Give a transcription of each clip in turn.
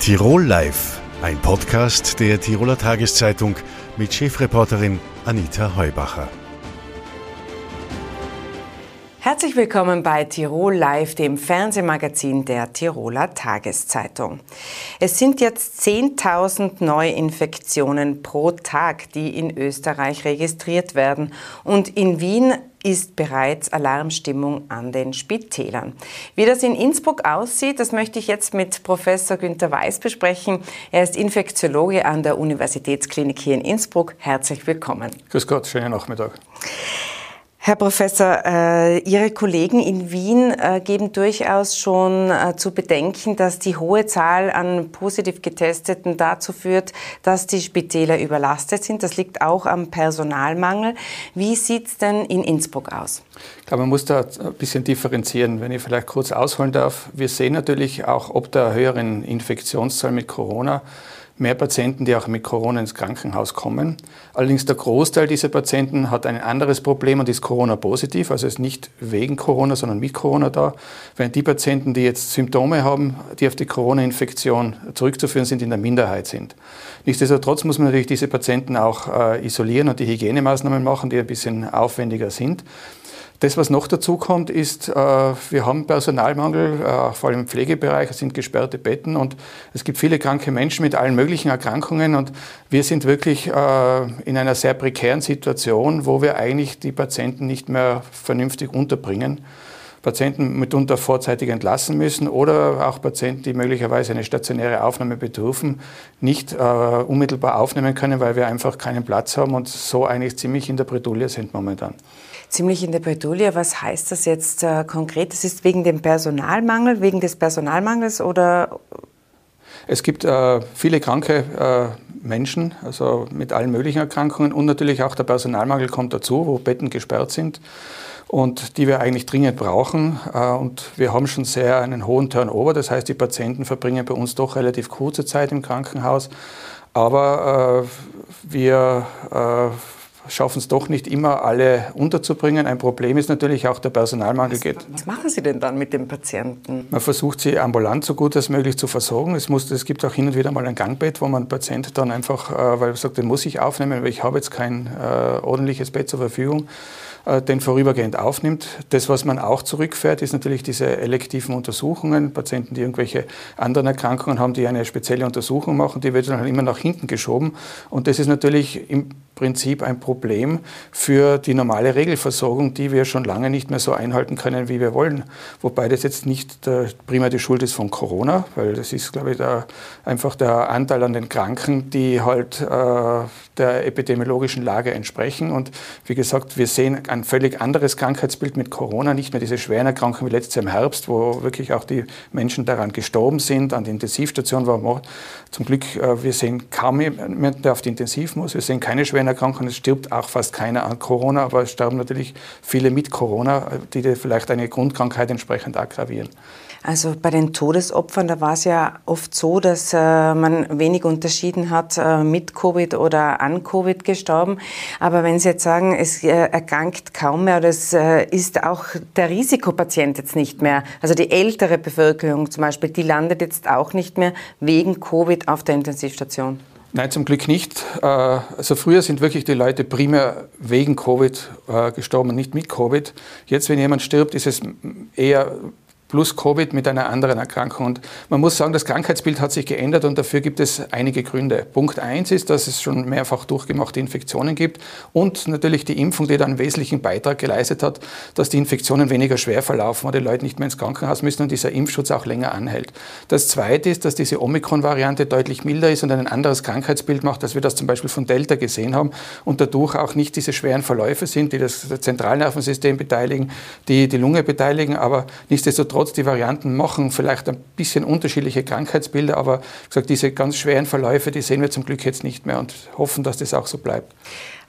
Tirol Live, ein Podcast der Tiroler Tageszeitung mit Chefreporterin Anita Heubacher. Herzlich willkommen bei Tirol Live, dem Fernsehmagazin der Tiroler Tageszeitung. Es sind jetzt 10.000 Neuinfektionen pro Tag, die in Österreich registriert werden. Und in Wien ist bereits Alarmstimmung an den Spitälern. Wie das in Innsbruck aussieht, das möchte ich jetzt mit Professor Günter Weiß besprechen. Er ist Infektiologe an der Universitätsklinik hier in Innsbruck. Herzlich willkommen. Grüß Gott, schönen Nachmittag. Herr Professor, äh, Ihre Kollegen in Wien äh, geben durchaus schon äh, zu bedenken, dass die hohe Zahl an positiv Getesteten dazu führt, dass die Spitäler überlastet sind. Das liegt auch am Personalmangel. Wie sieht es denn in Innsbruck aus? Ich glaube, man muss da ein bisschen differenzieren. Wenn ich vielleicht kurz ausholen darf. Wir sehen natürlich auch ob der höheren Infektionszahl mit Corona mehr Patienten, die auch mit Corona ins Krankenhaus kommen. Allerdings der Großteil dieser Patienten hat ein anderes Problem und ist Corona-positiv, also ist nicht wegen Corona, sondern mit Corona da. Während die Patienten, die jetzt Symptome haben, die auf die Corona-Infektion zurückzuführen sind, in der Minderheit sind. Nichtsdestotrotz muss man natürlich diese Patienten auch äh, isolieren und die Hygienemaßnahmen machen, die ein bisschen aufwendiger sind. Das, was noch dazu kommt, ist, äh, wir haben Personalmangel, äh, vor allem im Pflegebereich, es sind gesperrte Betten und es gibt viele kranke Menschen mit allen möglichen Erkrankungen und wir sind wirklich äh, in einer sehr prekären Situation, wo wir eigentlich die Patienten nicht mehr vernünftig unterbringen. Patienten mitunter vorzeitig entlassen müssen oder auch Patienten, die möglicherweise eine stationäre Aufnahme bedürfen, nicht äh, unmittelbar aufnehmen können, weil wir einfach keinen Platz haben und so eigentlich ziemlich in der Bredouille sind momentan ziemlich in der Bredouille. Was heißt das jetzt äh, konkret? Das ist wegen dem Personalmangel, wegen des Personalmangels oder? Es gibt äh, viele kranke äh, Menschen, also mit allen möglichen Erkrankungen und natürlich auch der Personalmangel kommt dazu, wo Betten gesperrt sind und die wir eigentlich dringend brauchen. Äh, und wir haben schon sehr einen hohen Turnover, das heißt, die Patienten verbringen bei uns doch relativ kurze Zeit im Krankenhaus. Aber äh, wir äh, schaffen es doch nicht immer, alle unterzubringen. Ein Problem ist natürlich auch der Personalmangel. Was, was machen Sie denn dann mit den Patienten? Man versucht sie ambulant so gut als möglich zu versorgen. Es, muss, es gibt auch hin und wieder mal ein Gangbett, wo man Patient dann einfach, äh, weil er sagt, den muss ich aufnehmen, weil ich habe jetzt kein äh, ordentliches Bett zur Verfügung den vorübergehend aufnimmt. Das, was man auch zurückfährt, ist natürlich diese elektiven Untersuchungen. Patienten, die irgendwelche anderen Erkrankungen haben, die eine spezielle Untersuchung machen, die wird dann halt immer nach hinten geschoben. Und das ist natürlich im Prinzip ein Problem für die normale Regelversorgung, die wir schon lange nicht mehr so einhalten können, wie wir wollen. Wobei das jetzt nicht der, primär die Schuld ist von Corona, weil das ist, glaube ich, der, einfach der Anteil an den Kranken, die halt äh, der epidemiologischen Lage entsprechen. Und wie gesagt, wir sehen ein völlig anderes Krankheitsbild mit Corona, nicht mehr diese schweren Erkrankungen wie letztes Jahr im Herbst, wo wirklich auch die Menschen daran gestorben sind, an der Intensivstation war. Zum Glück, äh, wir sehen kaum jemanden, der auf die Intensiv muss. Wir sehen keine schweren Erkrankungen. Es stirbt auch fast keiner an Corona, aber es sterben natürlich viele mit Corona, die vielleicht eine Grundkrankheit entsprechend aggravieren. Also bei den Todesopfern, da war es ja oft so, dass äh, man wenig unterschieden hat, äh, mit Covid oder an Covid gestorben. Aber wenn Sie jetzt sagen, es äh, erkrankt kaum mehr oder es äh, ist auch der Risikopatient jetzt nicht mehr, also die ältere Bevölkerung zum Beispiel, die landet jetzt auch nicht mehr wegen Covid auf der Intensivstation. Nein, zum Glück nicht. Äh, also früher sind wirklich die Leute primär wegen Covid äh, gestorben, nicht mit Covid. Jetzt, wenn jemand stirbt, ist es eher plus Covid mit einer anderen Erkrankung. Und man muss sagen, das Krankheitsbild hat sich geändert und dafür gibt es einige Gründe. Punkt eins ist, dass es schon mehrfach durchgemachte Infektionen gibt und natürlich die Impfung, die da einen wesentlichen Beitrag geleistet hat, dass die Infektionen weniger schwer verlaufen und die Leute nicht mehr ins Krankenhaus müssen und dieser Impfschutz auch länger anhält. Das zweite ist, dass diese Omikron-Variante deutlich milder ist und ein anderes Krankheitsbild macht, als wir das zum Beispiel von Delta gesehen haben und dadurch auch nicht diese schweren Verläufe sind, die das Zentralnervensystem beteiligen, die die Lunge beteiligen, aber nichtsdestotrotz Nichtsdestotrotz, die Varianten machen vielleicht ein bisschen unterschiedliche Krankheitsbilder, aber gesagt, diese ganz schweren Verläufe, die sehen wir zum Glück jetzt nicht mehr und hoffen, dass das auch so bleibt.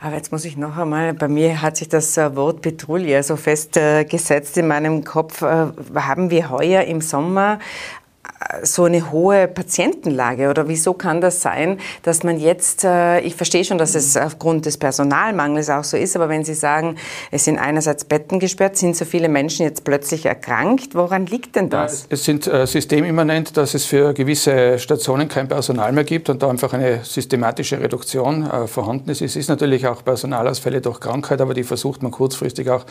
Aber jetzt muss ich noch einmal, bei mir hat sich das äh, Wort Petrouille so festgesetzt in meinem Kopf. Äh, haben wir heuer im Sommer so eine hohe Patientenlage oder wieso kann das sein, dass man jetzt, äh, ich verstehe schon, dass es aufgrund des Personalmangels auch so ist, aber wenn Sie sagen, es sind einerseits Betten gesperrt, sind so viele Menschen jetzt plötzlich erkrankt, woran liegt denn das? Es sind äh, systemimmanent, dass es für gewisse Stationen kein Personal mehr gibt und da einfach eine systematische Reduktion äh, vorhanden ist. Es ist natürlich auch Personalausfälle durch Krankheit, aber die versucht man kurzfristig auch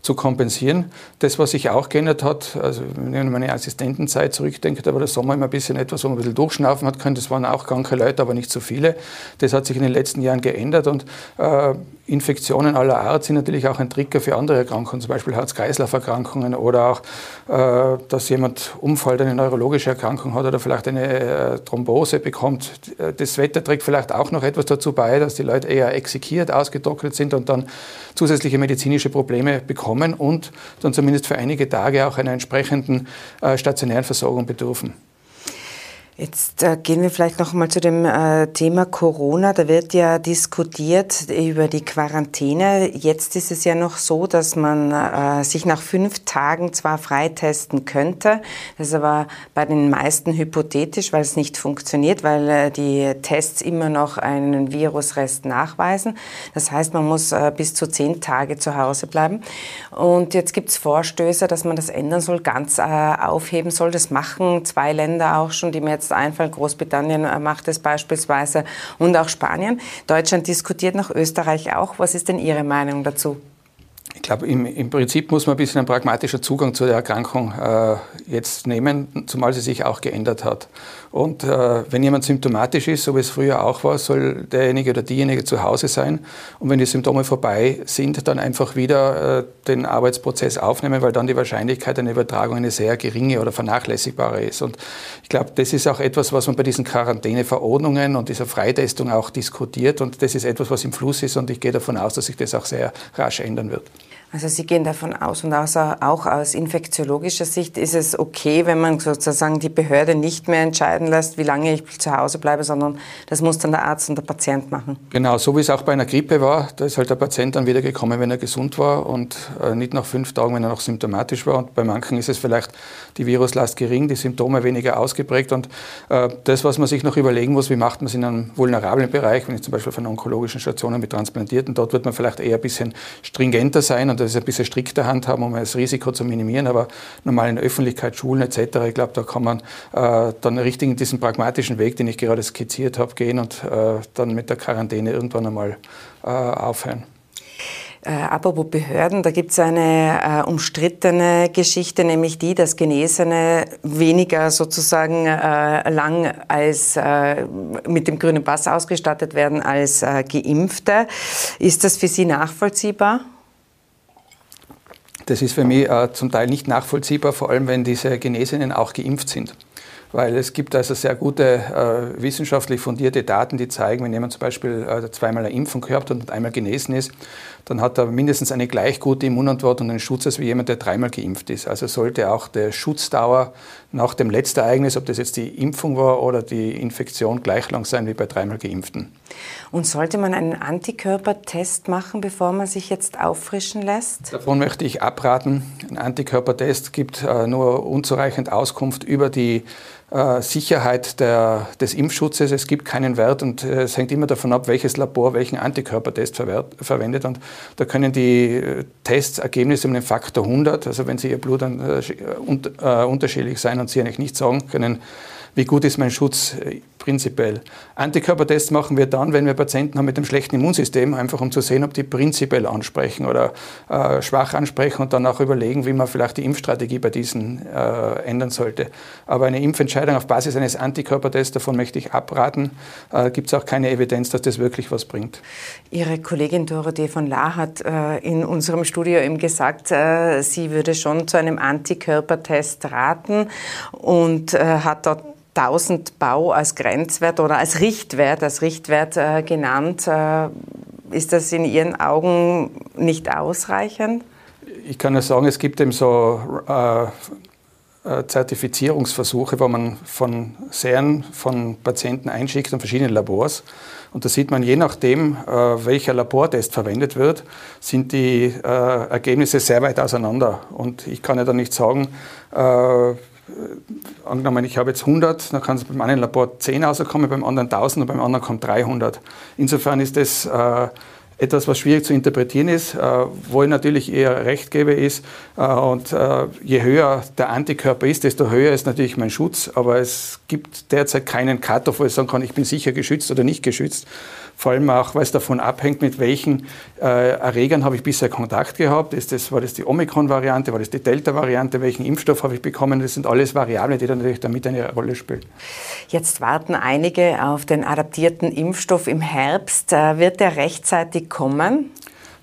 zu kompensieren. Das, was sich auch geändert hat, also wenn ich an meine Assistentenzeit zurückdenke, da der Sommer immer ein bisschen etwas, wo man ein bisschen durchschnaufen hat können. Das waren auch kranke Leute, aber nicht so viele. Das hat sich in den letzten Jahren geändert und äh, Infektionen aller Art sind natürlich auch ein Trigger für andere Erkrankungen, zum Beispiel Herz-Kreislauf-Erkrankungen oder auch, äh, dass jemand umfällt, eine neurologische Erkrankung hat oder vielleicht eine äh, Thrombose bekommt. Das Wetter trägt vielleicht auch noch etwas dazu bei, dass die Leute eher exekiert, ausgetrocknet sind und dann zusätzliche medizinische Probleme bekommen und dann zumindest für einige Tage auch einer entsprechenden äh, stationären Versorgung bedürfen. Jetzt äh, gehen wir vielleicht noch mal zu dem äh, Thema Corona. Da wird ja diskutiert über die Quarantäne. Jetzt ist es ja noch so, dass man äh, sich nach fünf Tagen zwar freitesten könnte, das ist aber bei den meisten hypothetisch, weil es nicht funktioniert, weil äh, die Tests immer noch einen Virusrest nachweisen. Das heißt, man muss äh, bis zu zehn Tage zu Hause bleiben. Und jetzt gibt es Vorstöße, dass man das ändern soll, ganz äh, aufheben soll. Das machen zwei Länder auch schon, die mir jetzt einfallen. Großbritannien äh, macht es beispielsweise und auch Spanien. Deutschland diskutiert nach Österreich auch. Was ist denn Ihre Meinung dazu? Ich glaube, im, im, Prinzip muss man ein bisschen ein pragmatischer Zugang zu der Erkrankung äh, jetzt nehmen, zumal sie sich auch geändert hat. Und äh, wenn jemand symptomatisch ist, so wie es früher auch war, soll derjenige oder diejenige zu Hause sein. Und wenn die Symptome vorbei sind, dann einfach wieder äh, den Arbeitsprozess aufnehmen, weil dann die Wahrscheinlichkeit einer Übertragung eine sehr geringe oder vernachlässigbare ist. Und ich glaube, das ist auch etwas, was man bei diesen Quarantäneverordnungen und dieser Freitestung auch diskutiert. Und das ist etwas, was im Fluss ist. Und ich gehe davon aus, dass sich das auch sehr rasch ändern wird. Also Sie gehen davon aus und auch aus infektiologischer Sicht ist es okay, wenn man sozusagen die Behörde nicht mehr entscheiden lässt, wie lange ich zu Hause bleibe, sondern das muss dann der Arzt und der Patient machen. Genau, so wie es auch bei einer Grippe war, da ist halt der Patient dann wieder gekommen, wenn er gesund war und äh, nicht nach fünf Tagen, wenn er noch symptomatisch war. Und bei manchen ist es vielleicht die Viruslast gering, die Symptome weniger ausgeprägt. Und äh, das, was man sich noch überlegen muss, wie macht man es in einem vulnerablen Bereich, wenn ich zum Beispiel von onkologischen Stationen mit Transplantierten, dort wird man vielleicht eher ein bisschen stringenter sein und das ein bisschen strikter handhaben, um das Risiko zu minimieren. Aber normal in der Öffentlichkeit, Schulen etc., ich glaube, da kann man äh, dann richtig in diesen pragmatischen Weg, den ich gerade skizziert habe, gehen und äh, dann mit der Quarantäne irgendwann einmal äh, aufhören. Äh, apropos Behörden, da gibt es eine äh, umstrittene Geschichte, nämlich die, dass Genesene weniger sozusagen äh, lang als äh, mit dem grünen Pass ausgestattet werden als äh, Geimpfte. Ist das für Sie nachvollziehbar? Das ist für mich äh, zum Teil nicht nachvollziehbar, vor allem wenn diese Genesenen auch geimpft sind. Weil es gibt also sehr gute äh, wissenschaftlich fundierte Daten, die zeigen, wenn jemand zum Beispiel äh, zweimal eine Impfung gehabt hat und einmal genesen ist, dann hat er mindestens eine gleich gute Immunantwort und einen Schutz als wie jemand, der dreimal geimpft ist. Also sollte auch der Schutzdauer nach dem letzten Ereignis, ob das jetzt die Impfung war oder die Infektion, gleich lang sein wie bei dreimal Geimpften. Und sollte man einen Antikörpertest machen, bevor man sich jetzt auffrischen lässt? Davon möchte ich abraten. Ein Antikörpertest gibt äh, nur unzureichend Auskunft über die äh, Sicherheit der, des Impfschutzes. Es gibt keinen Wert und äh, es hängt immer davon ab, welches Labor welchen Antikörpertest verwendet. Und da können die äh, Testergebnisse um den Faktor 100, also wenn Sie Ihr Blut dann, äh, unterschiedlich sein und Sie eigentlich nicht sagen können, wie gut ist mein Schutz prinzipiell. Antikörpertests machen wir dann, wenn wir Patienten haben mit einem schlechten Immunsystem, einfach um zu sehen, ob die prinzipiell ansprechen oder äh, schwach ansprechen und dann auch überlegen, wie man vielleicht die Impfstrategie bei diesen äh, ändern sollte. Aber eine Impfentscheidung auf Basis eines Antikörpertests, davon möchte ich abraten, äh, gibt es auch keine Evidenz, dass das wirklich was bringt. Ihre Kollegin Dorothee von La hat äh, in unserem Studio eben gesagt, äh, sie würde schon zu einem Antikörpertest raten und äh, hat dort 1000 Bau als Grenzwert oder als Richtwert, als Richtwert äh, genannt. Äh, ist das in Ihren Augen nicht ausreichend? Ich kann nur sagen, es gibt eben so äh, äh, Zertifizierungsversuche, wo man von Serien von Patienten einschickt an verschiedene Labors. Und da sieht man, je nachdem, äh, welcher Labortest verwendet wird, sind die äh, Ergebnisse sehr weit auseinander. Und ich kann ja dann nicht sagen, angenommen, ich habe jetzt 100, dann kann es beim einen Labor 10 rauskommen, beim anderen 1000 und beim anderen kommt 300. Insofern ist das äh, etwas, was schwierig zu interpretieren ist. Äh, wo ich natürlich eher recht gebe, ist, äh, und äh, je höher der Antikörper ist, desto höher ist natürlich mein Schutz. Aber es gibt derzeit keinen Cut-off, wo ich sagen kann, ich bin sicher geschützt oder nicht geschützt vor allem auch, weil es davon abhängt, mit welchen äh, Erregern habe ich bisher Kontakt gehabt. Ist das, war das die Omikron-Variante, war das die Delta-Variante, welchen Impfstoff habe ich bekommen? Das sind alles Variablen, die dann natürlich damit eine Rolle spielen. Jetzt warten einige auf den adaptierten Impfstoff im Herbst. Äh, wird der rechtzeitig kommen?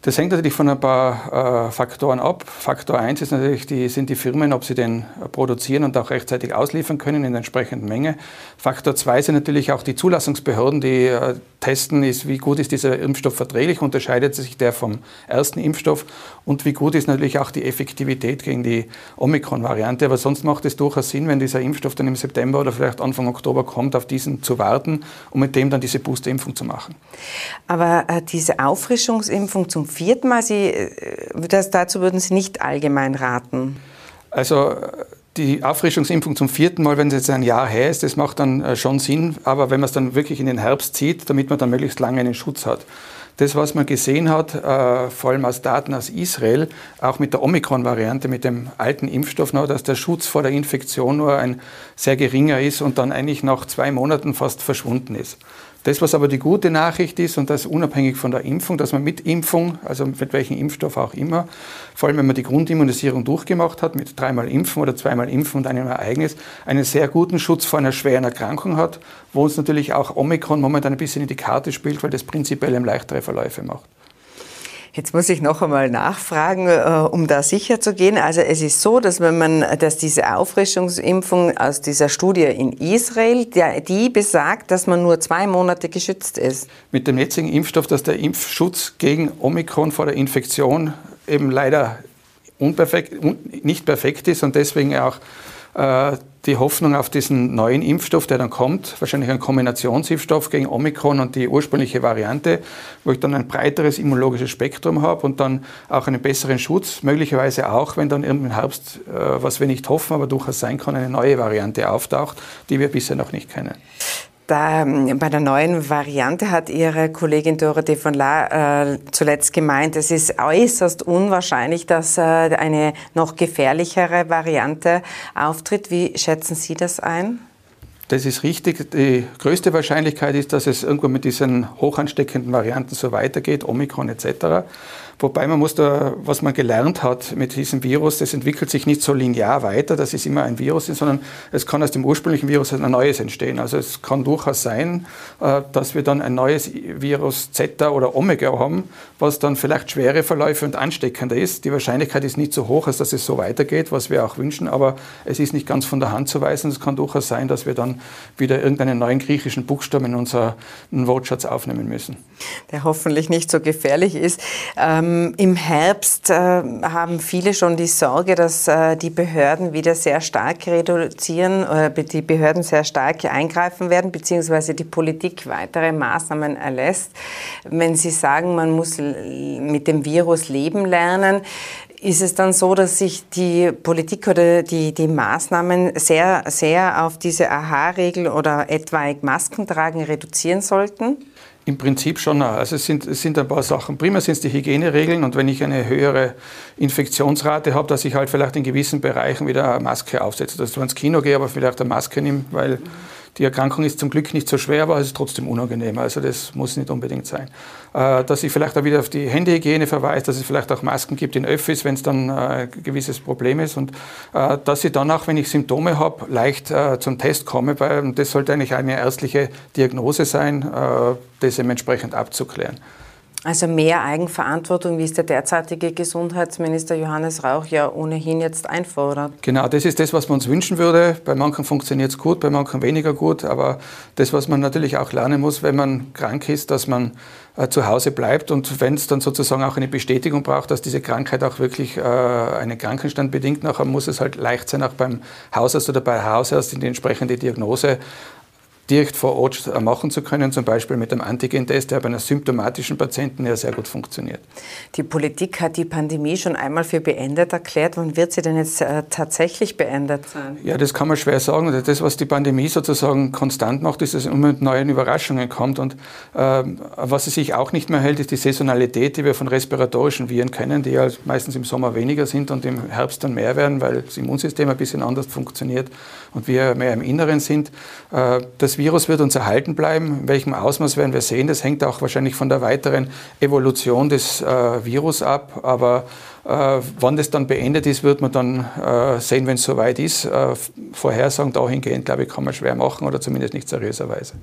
Das hängt natürlich von ein paar äh, Faktoren ab. Faktor 1 ist natürlich die, sind die Firmen, ob sie den produzieren und auch rechtzeitig ausliefern können in der entsprechenden Menge. Faktor 2 sind natürlich auch die Zulassungsbehörden, die äh, testen, ist, wie gut ist dieser Impfstoff verträglich, unterscheidet sich der vom ersten Impfstoff und wie gut ist natürlich auch die Effektivität gegen die Omikron-Variante. Aber sonst macht es durchaus Sinn, wenn dieser Impfstoff dann im September oder vielleicht Anfang Oktober kommt, auf diesen zu warten und mit dem dann diese Boosterimpfung zu machen. Aber äh, diese Auffrischungsimpfung zum vierten Mal, Sie, äh, das, dazu würden Sie nicht allgemein raten? Also die Auffrischungsimpfung zum vierten Mal, wenn es jetzt ein Jahr her ist, das macht dann äh, schon Sinn. Aber wenn man es dann wirklich in den Herbst zieht, damit man dann möglichst lange einen Schutz hat. Das, was man gesehen hat, äh, vor allem aus Daten aus Israel, auch mit der Omikron-Variante, mit dem alten Impfstoff noch, dass der Schutz vor der Infektion nur ein sehr geringer ist und dann eigentlich nach zwei Monaten fast verschwunden ist. Das, was aber die gute Nachricht ist, und das unabhängig von der Impfung, dass man mit Impfung, also mit welchem Impfstoff auch immer, vor allem wenn man die Grundimmunisierung durchgemacht hat, mit dreimal Impfen oder zweimal Impfen und einem Ereignis, einen sehr guten Schutz vor einer schweren Erkrankung hat, wo uns natürlich auch Omikron momentan ein bisschen in die Karte spielt, weil das prinzipiell leichtere Verläufe macht. Jetzt muss ich noch einmal nachfragen, äh, um da sicher zu gehen. Also es ist so, dass wenn man, dass diese Auffrischungsimpfung aus dieser Studie in Israel, die besagt, dass man nur zwei Monate geschützt ist. Mit dem jetzigen Impfstoff, dass der Impfschutz gegen Omikron vor der Infektion eben leider unperfekt, nicht perfekt ist und deswegen auch die Hoffnung auf diesen neuen Impfstoff, der dann kommt, wahrscheinlich ein Kombinationsimpfstoff gegen Omikron und die ursprüngliche Variante, wo ich dann ein breiteres immunologisches Spektrum habe und dann auch einen besseren Schutz, möglicherweise auch, wenn dann im Herbst, äh, was wir nicht hoffen, aber durchaus sein kann, eine neue Variante auftaucht, die wir bisher noch nicht kennen. Da, ähm, bei der neuen Variante hat Ihre Kollegin Dorothee von La äh, zuletzt gemeint, es ist äußerst unwahrscheinlich, dass äh, eine noch gefährlichere Variante auftritt. Wie schätzen Sie das ein? Das ist richtig. Die größte Wahrscheinlichkeit ist, dass es irgendwann mit diesen hochansteckenden Varianten so weitergeht, Omikron etc. Wobei man muss da, was man gelernt hat mit diesem Virus, das entwickelt sich nicht so linear weiter, dass es immer ein Virus ist, sondern es kann aus dem ursprünglichen Virus ein neues entstehen. Also es kann durchaus sein, äh, dass wir dann ein neues Virus Zeta oder Omega haben, was dann vielleicht schwere Verläufe und ansteckender ist. Die Wahrscheinlichkeit ist nicht so hoch, als dass es so weitergeht, was wir auch wünschen, aber es ist nicht ganz von der Hand zu weisen. Es kann durchaus sein, dass wir dann wieder irgendeinen neuen griechischen Buchstaben in unseren Wortschatz aufnehmen müssen. Der hoffentlich nicht so gefährlich ist. Ähm Im Herbst äh, haben viele schon die Sorge, dass äh, die Behörden wieder sehr stark reduzieren, äh, die Behörden sehr stark eingreifen werden, beziehungsweise die Politik weitere Maßnahmen erlässt. Wenn Sie sagen, man muss mit dem Virus leben lernen, ist es dann so, dass sich die Politik oder die, die Maßnahmen sehr, sehr auf diese AHA-Regel oder etwaig Masken tragen reduzieren sollten? Im Prinzip schon. Also es sind, es sind ein paar Sachen. Primär sind es die Hygieneregeln und wenn ich eine höhere Infektionsrate habe, dass ich halt vielleicht in gewissen Bereichen wieder eine Maske aufsetze. Dass ich ins Kino gehe, aber vielleicht eine Maske nehme, weil die Erkrankung ist zum Glück nicht so schwer, aber es ist trotzdem unangenehm. Also das muss nicht unbedingt sein. Äh, dass ich vielleicht auch wieder auf die Händehygiene verweise, dass es vielleicht auch Masken gibt in Öffis, wenn es dann ein äh, gewisses Problem ist. Und äh, dass ich dann auch, wenn ich Symptome habe, leicht zum Test komme. Weil das sollte eigentlich eine ärztliche Diagnose sein, das eben entsprechend abzuklären. Also mehr Eigenverantwortung, wie es der derzeitige Gesundheitsminister Johannes Rauch ja ohnehin jetzt einfordert. Genau, das ist das, was man uns wünschen würde. Bei manchen funktioniert es gut, bei manchen weniger gut. Aber das, was man natürlich auch lernen muss, wenn man krank ist, dass man äh, zu Hause bleibt und wenn es dann sozusagen auch eine Bestätigung braucht, dass diese Krankheit auch wirklich äh, einen Krankenstand bedingt, nachher muss es halt leicht sein, auch beim Hausarzt oder bei Hausarzt in die entsprechende Diagnose direkt vor Ort machen zu können, zum Beispiel mit einem Antigen-Test, der bei einer symptomatischen Patienten ja sehr gut funktioniert. Die Politik hat die Pandemie schon einmal für beendet erklärt. Wann wird sie denn jetzt äh, tatsächlich beendet sein? Ja, das kann man schwer sagen. Das, was die Pandemie sozusagen konstant macht, ist, dass es immer mit neuen Überraschungen kommt. Und äh, was sie sich auch nicht mehr hält, ist die Saisonalität, die wir von respiratorischen Viren kennen, die ja meistens im Sommer weniger sind und im Herbst dann mehr werden, weil das Immunsystem ein bisschen anders funktioniert und wir mehr im Inneren sind. Äh, das Virus wird uns erhalten bleiben. In welchem Ausmaß werden wir sehen? Das hängt auch wahrscheinlich von der weiteren Evolution des äh, Virus ab. Aber äh, wann das dann beendet ist, wird man dann sehen, wenn es soweit ist. Vorhersagen dahingehend, glaube ich, kann man schwer machen oder zumindest nicht seriöserweise.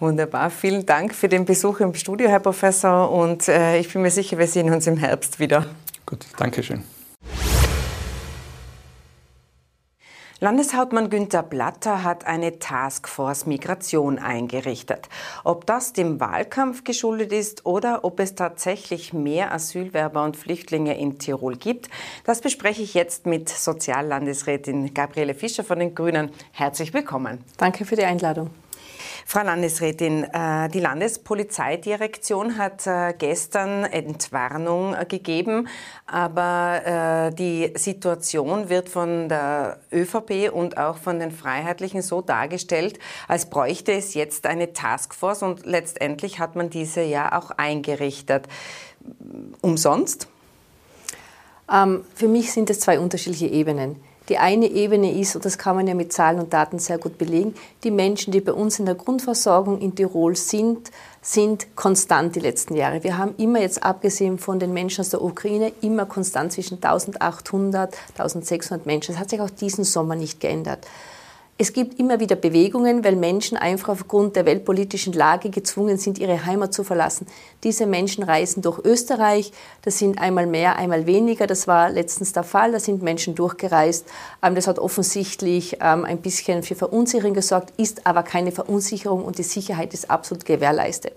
Wunderbar. Vielen Dank für den Besuch im Studio, Herr Professor. Und ich bin mir sicher, wir sehen uns im Herbst wieder. Gut, danke Landeshauptmann Günther Blatter hat eine Taskforce Migration eingerichtet. Ob das dem Wahlkampf geschuldet ist oder ob es tatsächlich mehr Asylwerber und Flüchtlinge in Tirol gibt, das bespreche ich jetzt mit Soziallandesrätin Gabriele Fischer von den Grünen. Herzlich willkommen. Danke für die Einladung. Frau Landesrätin, äh, die Landespolizeidirektion hat äh, gestern Entwarnung äh, gegeben, aber die Situation wird von der ÖVP und auch von den Freiheitlichen so dargestellt, als bräuchte es jetzt eine Taskforce und letztendlich hat man diese ja auch eingerichtet. Umsonst? Ähm, für mich sind es zwei unterschiedliche Ebenen. Die eine Ebene ist, und das kann man ja mit Zahlen und Daten sehr gut belegen, die Menschen, die bei uns in der Grundversorgung in Tirol sind, sind konstant die letzten Jahre. Wir haben immer jetzt, abgesehen von den Menschen aus der Ukraine, immer konstant zwischen 1800, 1600 Menschen. Das hat sich auch diesen Sommer nicht geändert. Es gibt immer wieder Bewegungen, weil Menschen einfach aufgrund der weltpolitischen Lage gezwungen sind, ihre Heimat zu verlassen. Diese Menschen reisen durch Österreich. Das sind einmal mehr, einmal weniger. Das war letztens der Fall. Da sind Menschen durchgereist. Ähm, das hat offensichtlich ähm, ein bisschen für Verunsicherung gesorgt, ist aber keine Verunsicherung und die Sicherheit ist absolut gewährleistet.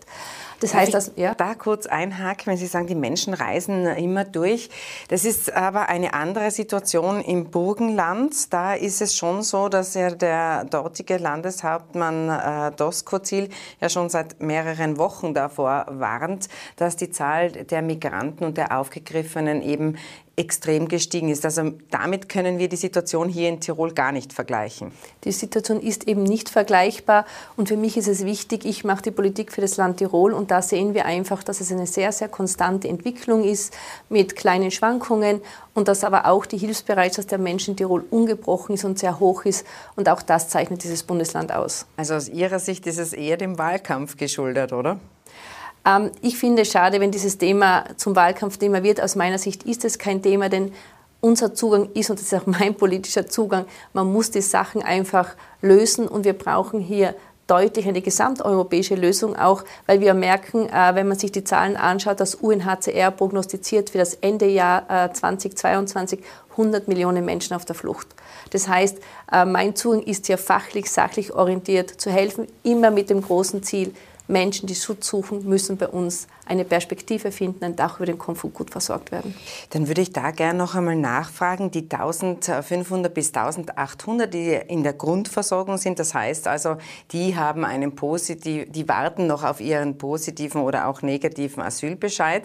Das heißt, dass, ja? da kurz einhaken, wenn Sie sagen, die Menschen reisen immer durch. Das ist aber eine andere Situation im Burgenland. Da ist es schon so, dass ja der dortige Landeshauptmann äh, Doskozil ja schon seit mehreren Wochen davor warnt, dass die Zahl der Migranten und der Aufgegriffenen eben extrem gestiegen ist. Also damit können wir die Situation hier in Tirol gar nicht vergleichen. Die Situation ist eben nicht vergleichbar und für mich ist es wichtig, ich mache die Politik für das Land Tirol und da sehen wir einfach, dass es eine sehr, sehr konstante Entwicklung ist mit kleinen Schwankungen und dass aber auch die Hilfsbereitschaft der Menschen in Tirol ungebrochen ist und sehr hoch ist und auch das zeichnet dieses Bundesland aus. Also aus Ihrer Sicht ist es eher dem Wahlkampf geschuldet, oder? Ähm, ich finde es schade, wenn dieses Thema zum Wahlkampfthema wird. Aus meiner Sicht ist es kein Thema, denn unser Zugang ist, und das ist auch mein politischer Zugang, man muss die Sachen einfach lösen und wir brauchen hier deutlich eine gesamteuropäische Lösung, auch weil wir merken, äh, wenn man sich die Zahlen anschaut, dass UNHCR prognostiziert für das Endejahr 2022 100 Millionen Menschen auf der Flucht. Das heißt, äh, mein Zugang ist hier fachlich, sachlich orientiert zu helfen, immer mit dem großen Ziel, Menschen, die Schutz suchen, müssen bei uns eine Perspektive finden und auch über den Konflikt gut versorgt werden. Dann würde ich da gerne noch einmal nachfragen, die 1500 bis 1800, die in der Grundversorgung sind, das heißt also, die haben einen positiv, die warten noch auf ihren positiven oder auch negativen Asylbescheid.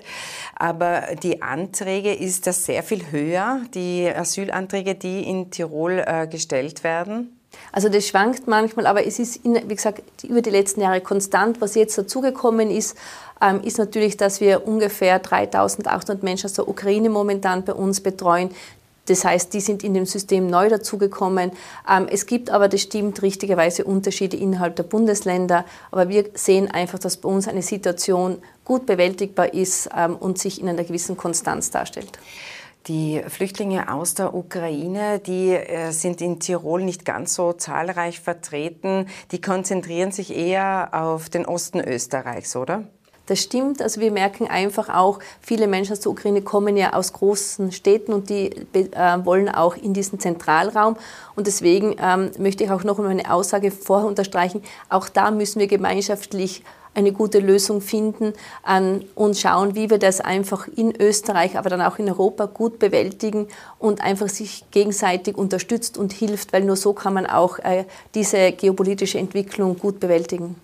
Aber die Anträge, ist das sehr viel höher, die Asylanträge, die in Tirol äh, gestellt werden? Also das schwankt manchmal, aber es ist, wie gesagt, über die letzten Jahre konstant. Was jetzt dazugekommen ist, ähm, ist natürlich, dass wir ungefähr 3.800 Menschen aus der Ukraine momentan bei uns betreuen. Das heißt, die sind in dem System neu dazugekommen. Ähm, es gibt aber, das stimmt, richtigerweise Unterschiede innerhalb der Bundesländer. Aber wir sehen einfach, dass bei uns eine Situation gut bewältigbar ist ähm, und sich in einer gewissen Konstanz darstellt. Die Flüchtlinge aus der Ukraine, die äh, sind in Tirol nicht ganz so zahlreich vertreten. Die konzentrieren sich eher auf den Osten Österreichs, oder? Das stimmt. Also wir merken einfach auch, viele Menschen aus der Ukraine kommen ja aus großen Städten und die äh, wollen auch in diesen Zentralraum. Und deswegen ähm, möchte ich auch noch einmal eine Aussage vorher unterstreichen. Auch da müssen wir gemeinschaftlich eine gute Lösung finden ähm, und schauen, wie wir das einfach in Österreich, aber dann auch in Europa gut bewältigen und einfach sich gegenseitig unterstützt und hilft, weil nur so kann man auch äh, diese geopolitische Entwicklung gut bewältigen.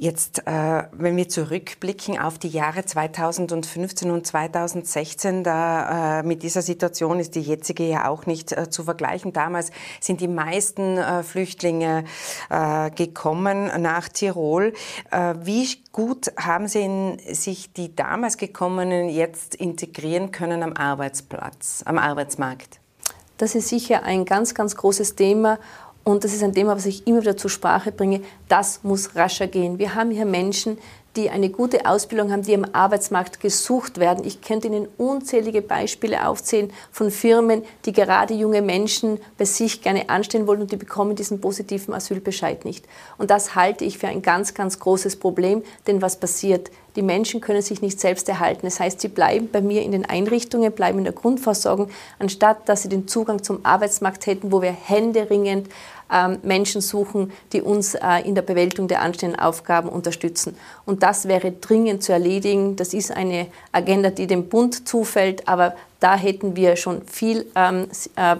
Jetzt, äh, wenn wir zurückblicken auf die Jahre 2015 und 2016, da äh, mit dieser Situation ist die jetzige ja auch nicht äh, zu vergleichen. Damals sind die meisten äh, Flüchtlinge äh, gekommen nach Tirol. Äh, wie gut haben Sie in, sich die damals gekommenen jetzt integrieren können am Arbeitsplatz, am Arbeitsmarkt? Das ist sicher ein ganz, ganz großes Thema und das ist ein Thema, was ich immer wieder zur Sprache bringe, das muss rascher gehen. Wir haben hier Menschen, die eine gute Ausbildung haben, die am Arbeitsmarkt gesucht werden. Ich könnte Ihnen unzählige Beispiele aufzählen von Firmen, die gerade junge Menschen bei sich gerne anstellen wollen und die bekommen diesen positiven Asylbescheid nicht. Und das halte ich für ein ganz, ganz großes Problem, denn was passiert? Die Menschen können sich nicht selbst erhalten. Das heißt, sie bleiben bei mir in den Einrichtungen, bleiben in der Grundversorgung, anstatt dass sie den Zugang zum Arbeitsmarkt hätten, wo wir händeringend Menschen suchen, die uns äh, in der Bewältigung der anstehenden Aufgaben unterstützen. Und das wäre dringend zu erledigen. Das ist eine Agenda, die dem Bund zufällt, aber da hätten wir schon viel ähm, äh,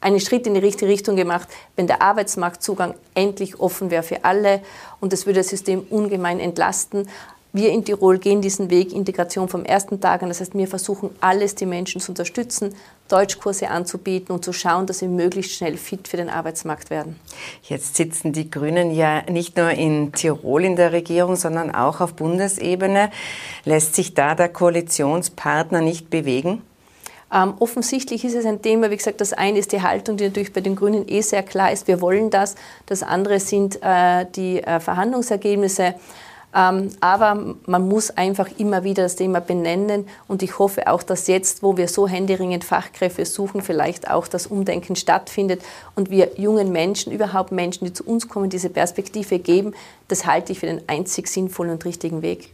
einen Schritt in die richtige Richtung gemacht, wenn der Arbeitsmarktzugang endlich offen wäre für alle und das würde das System ungemein entlasten. Wir in Tirol gehen diesen Weg Integration vom ersten Tag an. Das heißt, wir versuchen alles, die Menschen zu unterstützen, Deutschkurse anzubieten und zu schauen, dass sie möglichst schnell fit für den Arbeitsmarkt werden. Jetzt sitzen die Grünen ja nicht nur in Tirol in der Regierung, sondern auch auf Bundesebene. Lässt sich da der Koalitionspartner nicht bewegen? Ähm, offensichtlich ist es ein Thema, wie gesagt, das eine ist die Haltung, die natürlich bei den Grünen eh sehr klar ist, wir wollen das. Das andere sind äh, die äh, Verhandlungsergebnisse. Ähm, aber man muss einfach immer wieder das Thema benennen und ich hoffe auch, dass jetzt, wo wir so händeringend Fachkräfte suchen, vielleicht auch das Umdenken stattfindet und wir jungen Menschen, überhaupt Menschen, die zu uns kommen, diese Perspektive geben. Das halte ich für den einzig sinnvollen und richtigen Weg.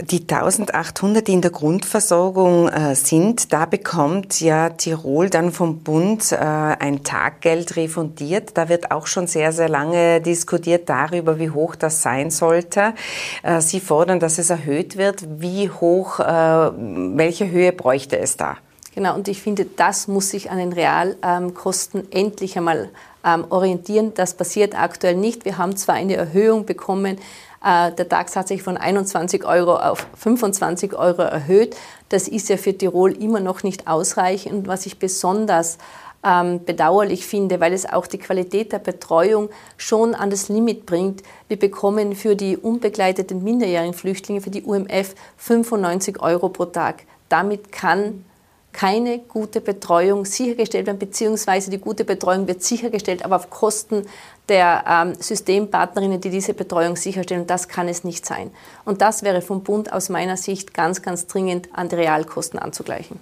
Die 1800, die in der Grundversorgung äh, sind, da bekommt ja Tirol dann vom Bund äh, ein Taggeld refundiert. Da wird auch schon sehr, sehr lange diskutiert darüber, wie hoch das sein sollte. Äh, Sie fordern, dass es erhöht wird. Wie hoch, welche Höhe bräuchte es da? Genau, und ich finde, das muss sich an den Realkosten endlich einmal ähm, orientieren. Das passiert aktuell nicht. Wir haben zwar eine Erhöhung bekommen, der DAX hat sich von 21 Euro auf 25 Euro erhöht. Das ist ja für Tirol immer noch nicht ausreichend. Was ich besonders ähm, bedauerlich finde, weil es auch die Qualität der Betreuung schon an das Limit bringt. Wir bekommen für die unbegleiteten minderjährigen Flüchtlinge, für die UMF, 95 Euro pro Tag. Damit kann keine gute Betreuung sichergestellt werden, beziehungsweise die gute Betreuung wird sichergestellt, aber auf Kosten der ähm, Systempartnerinnen, die diese Betreuung sicherstellen. Und das kann es nicht sein. Und das wäre vom Bund aus meiner Sicht ganz, ganz dringend an die Realkosten anzugleichen.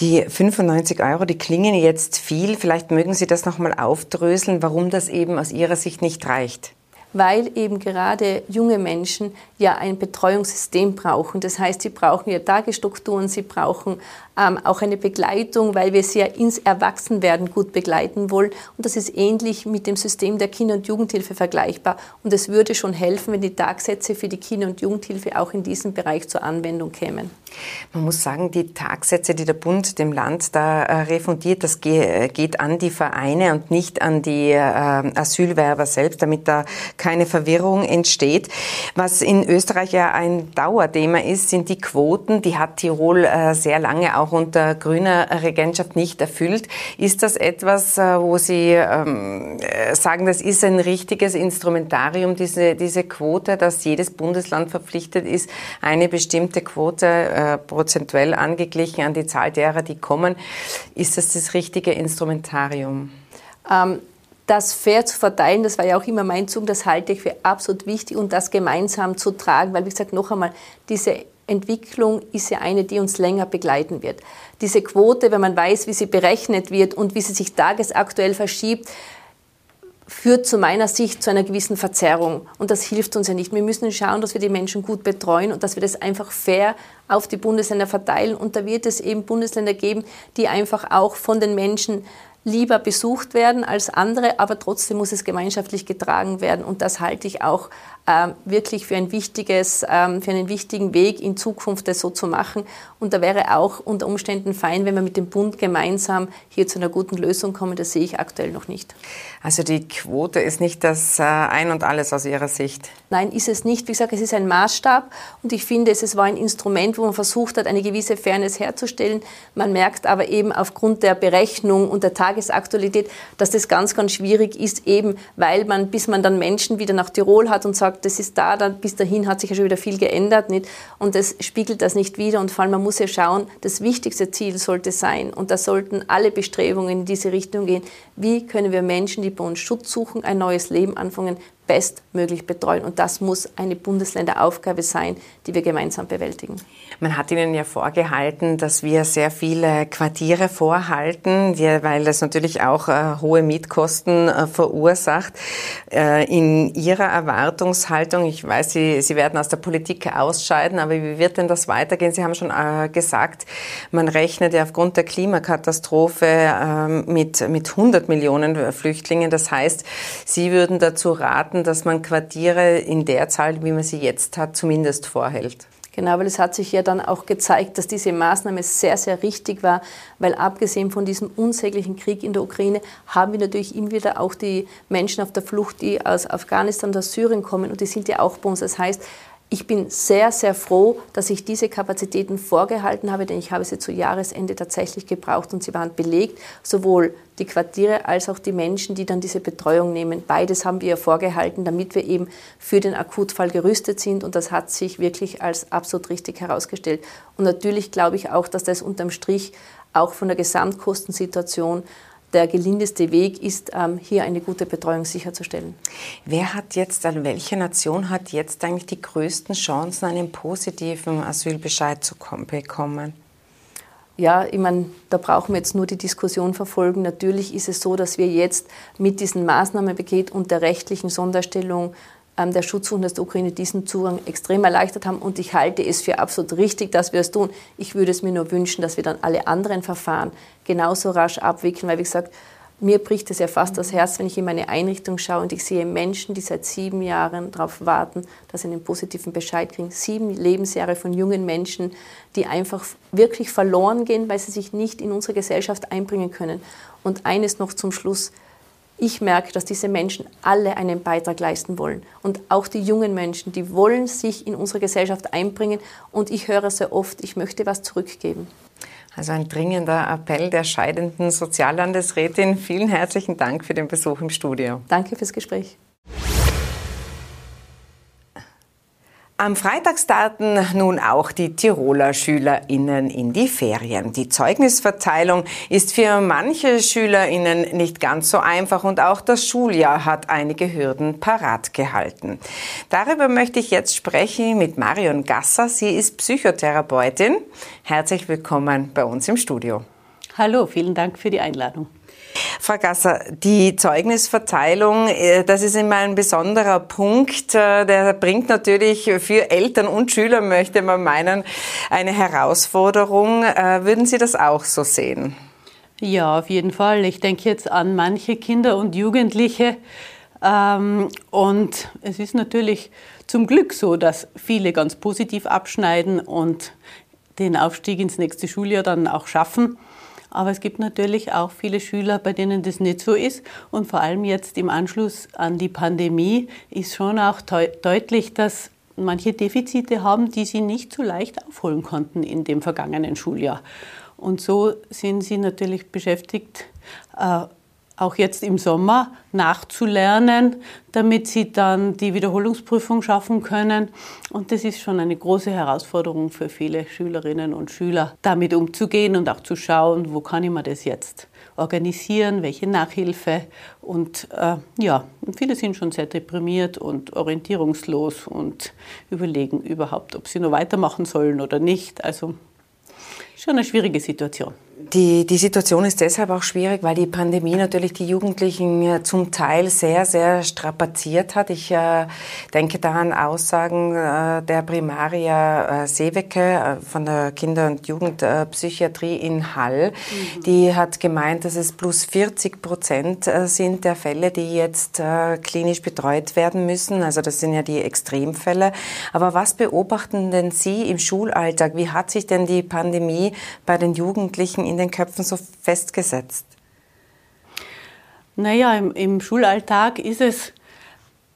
Die 95 Euro, die klingen jetzt viel. Vielleicht mögen Sie das nochmal aufdröseln, warum das eben aus Ihrer Sicht nicht reicht weil eben gerade junge Menschen ja ein Betreuungssystem brauchen. Das heißt, sie brauchen ja Tagesstrukturen, sie brauchen ähm, auch eine Begleitung, weil wir sie ja ins Erwachsenwerden gut begleiten wollen. Und das ist ähnlich mit dem System der Kinder- und Jugendhilfe vergleichbar. Und es würde schon helfen, wenn die Tagsätze für die Kinder- und Jugendhilfe auch in diesem Bereich zur Anwendung kämen. Man muss sagen, die Tagsätze, die der Bund dem Land da äh, refundiert, das geht an die Vereine und nicht an die äh, Asylwerber selbst, damit da keine Verwirrung entsteht. Was in Österreich ja ein Dauerthema ist, sind die Quoten. Die hat Tirol äh, sehr lange auch unter grüner Regentschaft nicht erfüllt. Ist das etwas, äh, wo Sie ähm, äh, sagen, das ist ein richtiges Instrumentarium, diese, diese Quote, dass jedes Bundesland verpflichtet ist, eine bestimmte Quote äh, prozentuell angeglichen an die Zahl derer, die kommen? Ist das das richtige Instrumentarium? Ähm das fair zu verteilen, das war ja auch immer mein Zug, das halte ich für absolut wichtig und das gemeinsam zu tragen, weil wie gesagt, noch einmal, diese Entwicklung ist ja eine, die uns länger begleiten wird. Diese Quote, wenn man weiß, wie sie berechnet wird und wie sie sich tagesaktuell verschiebt, führt zu meiner Sicht zu einer gewissen Verzerrung. Und das hilft uns ja nicht. Wir müssen schauen, dass wir die Menschen gut betreuen und dass wir das einfach fair auf die Bundesländer verteilen. Und da wird es eben Bundesländer geben, die einfach auch von den Menschen lieber besucht werden als andere, aber trotzdem muss es gemeinschaftlich getragen werden. Und das halte ich auch wirklich für, ein wichtiges, äh, für einen wichtigen Weg in Zukunft, das so zu machen. Und da wäre auch unter Umständen fein, wenn wir mit dem Bund gemeinsam hier zu einer guten Lösung kommen. Das sehe ich aktuell noch nicht. Also die Quote ist nicht das äh, Ein und alles aus Ihrer Sicht? Nein, ist es nicht. Wie gesagt, es ist ein Maßstab und ich finde, es war ein Instrument, wo man versucht hat, eine gewisse Fairness herzustellen. Man merkt aber eben aufgrund der Berechnung und der Tagesaktualität, dass das ganz, ganz schwierig ist, eben weil man, bis man dann Menschen wieder nach Tirol hat und sagt, das ist da, dann bis dahin hat sich ja schon wieder viel geändert nicht? und das spiegelt das nicht wieder und vor allem man muss ja schauen, das wichtigste Ziel sollte sein und da sollten alle Bestrebungen in diese Richtung gehen, wie können wir Menschen, die bei uns Schutz suchen, ein neues Leben anfangen, bestmöglich betreuen. Und das muss eine Bundesländeraufgabe sein, die wir gemeinsam bewältigen. Man hat Ihnen ja vorgehalten, dass wir sehr viele Quartiere vorhalten, weil das natürlich auch äh, hohe Mietkosten äh, verursacht. Äh, in Ihrer Erwartungshaltung, ich weiß, Sie, Sie werden aus der Politik ausscheiden, aber wie wird denn das weitergehen? Sie haben schon gesagt, man rechnet ja aufgrund der Klimakatastrophe ähm, mit, mit 100 Millionen Flüchtlingen. Das heißt, Sie würden dazu raten, dass man Quartiere in der Zahl, wie man sie jetzt hat, zumindest vorhält. Genau, weil es hat sich ja dann auch gezeigt, dass diese Maßnahme sehr, sehr richtig war, weil abgesehen von diesem unsäglichen Krieg in der Ukraine haben wir natürlich immer wieder auch die Menschen auf der Flucht, die aus Afghanistan oder Syrien kommen und die sind ja auch bei uns. Das heißt, ich bin sehr, sehr froh, dass ich diese Kapazitäten vorgehalten habe, denn ich habe sie zu Jahresende tatsächlich gebraucht und sie waren belegt, sowohl die Quartiere als auch die Menschen, die dann diese Betreuung nehmen. Beides haben wir vorgehalten, damit wir eben für den Akutfall gerüstet sind und das hat sich wirklich als absolut richtig herausgestellt. Und natürlich glaube ich auch, dass das unterm Strich auch von der Gesamtkostensituation der gelindeste Weg ist, ähm, hier eine gute Betreuung sicherzustellen. Wer hat jetzt, also welche Nation hat jetzt eigentlich die größten Chancen, einen positiven Asylbescheid zu bekommen? Ja, ich meine, da brauchen wir jetzt nur die Diskussion verfolgen. Natürlich ist es so, dass wir jetzt mit diesem Maßnahmenpaket und der rechtlichen Sonderstellung ähm, der Schutzsuchenden der Ukraine diesen Zugang extrem erleichtert haben. Und ich halte es für absolut richtig, dass wir es tun. Ich würde es mir nur wünschen, dass wir dann alle anderen Verfahren genauso rasch abwickeln, weil, wie gesagt, mir bricht es ja fast das Herz, wenn ich in meine Einrichtung schaue und ich sehe Menschen, die seit sieben Jahren darauf warten, dass sie einen positiven Bescheid kriegen. Sieben Lebensjahre von jungen Menschen, die einfach wirklich verloren gehen, weil sie sich nicht in unsere Gesellschaft einbringen können. Und eines noch zum Schluss ich merke, dass diese Menschen alle einen Beitrag leisten wollen. Und auch die jungen Menschen, die wollen sich in unsere Gesellschaft einbringen. Und ich höre sehr oft, ich möchte was zurückgeben. Also ein dringender Appell der scheidenden Soziallandesrätin. Vielen herzlichen Dank für den Besuch im Studio. Danke fürs Gespräch. Am Freitag starten nun auch die Tiroler SchülerInnen in die Ferien. Die Zeugnisverteilung ist für manche SchülerInnen nicht ganz so einfach und auch das Schuljahr hat einige Hürden parat gehalten. Darüber möchte ich jetzt sprechen mit Marion Gasser. Sie ist Psychotherapeutin. Herzlich willkommen bei uns im Studio. Hallo, vielen Dank für die Einladung. Frau Gasser, die Zeugnisverteilung, äh, das ist immer ein besonderer Punkt. Äh, der bringt natürlich für Eltern und Schüler, möchte man meinen, eine Herausforderung. Äh, würden Sie das auch so sehen? Ja, auf jeden Fall. Ich denke jetzt an manche Kinder und Jugendliche. Ähm, und es ist natürlich zum Glück so, dass viele ganz positiv abschneiden und den Aufstieg ins nächste Schuljahr dann auch schaffen. Aber es gibt natürlich auch viele Schüler, bei denen das nicht so ist. Und vor allem jetzt im Anschluss an die Pandemie ist schon auch deutlich, dass manche Defizite haben, die sie nicht so leicht aufholen konnten in dem vergangenen Schuljahr. Und so sind sie natürlich beschäftigt, äh, auch jetzt im Sommer nachzulernen, damit sie dann die Wiederholungsprüfung schaffen können. Und das ist schon eine große Herausforderung für viele Schülerinnen und Schüler, damit umzugehen und auch zu schauen, wo kann ich mir das jetzt organisieren, welche Nachhilfe. Und äh, ja, viele sind schon sehr deprimiert und orientierungslos und überlegen überhaupt, ob sie nur weitermachen sollen oder nicht. Also schon eine schwierige Situation. Die, die Situation ist deshalb auch schwierig, weil die Pandemie natürlich die Jugendlichen äh, zum Teil sehr, sehr strapaziert hat. Ich äh, denke da an Aussagen äh, der Primaria äh, Seewecke äh, von der Kinder- und Jugendpsychiatrie in Hall. Mhm. Die hat gemeint, dass es plus 40 Prozent äh, sind der Fälle, die jetzt klinisch betreut werden müssen. Also das sind ja die Extremfälle. Aber was beobachten denn Sie im Schulalltag? Wie hat sich denn die Pandemie bei den Jugendlichen in in den Köpfen so festgesetzt? Naja, im, im Schulalltag ist es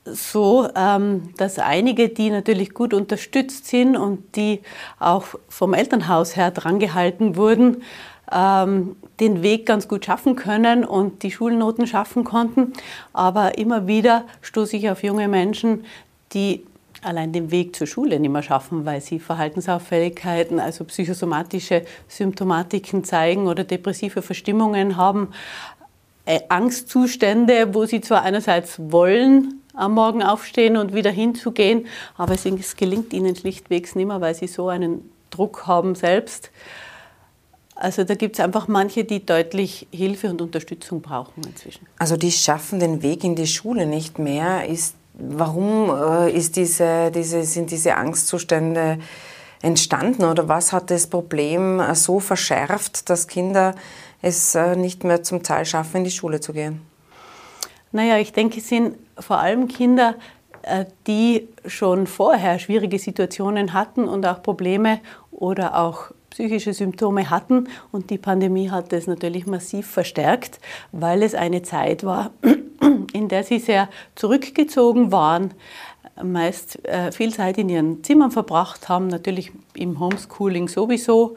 so, ähm, dass einige, die natürlich gut unterstützt sind und die auch vom Elternhaus her drangehalten wurden, ähm, den Weg ganz gut schaffen können und die Schulnoten schaffen konnten. Aber immer wieder stoße ich auf junge Menschen, die allein den Weg zur Schule nicht mehr schaffen, weil sie Verhaltensauffälligkeiten, also psychosomatische Symptomatiken zeigen oder depressive Verstimmungen haben, äh, Angstzustände, wo sie zwar einerseits wollen, am Morgen aufstehen und wieder hinzugehen, aber es gelingt ihnen schlichtweg nicht mehr, weil sie so einen Druck haben selbst. Also da gibt es einfach manche, die deutlich Hilfe und Unterstützung brauchen inzwischen. Also die schaffen den Weg in die Schule nicht mehr. Ist Warum äh, ist diese, diese, sind diese Angstzustände entstanden oder was hat das Problem äh, so verschärft, dass Kinder es äh, nicht mehr zum Teil schaffen, in die Schule zu gehen? Naja, ich denke, es sind vor allem Kinder, die schon vorher schwierige Situationen hatten und auch Probleme oder auch psychische Symptome hatten. Und die Pandemie hat das natürlich massiv verstärkt, weil es eine Zeit war, in der sie sehr zurückgezogen waren, meist äh, viel Zeit in ihren Zimmern verbracht haben, natürlich im Homeschooling sowieso,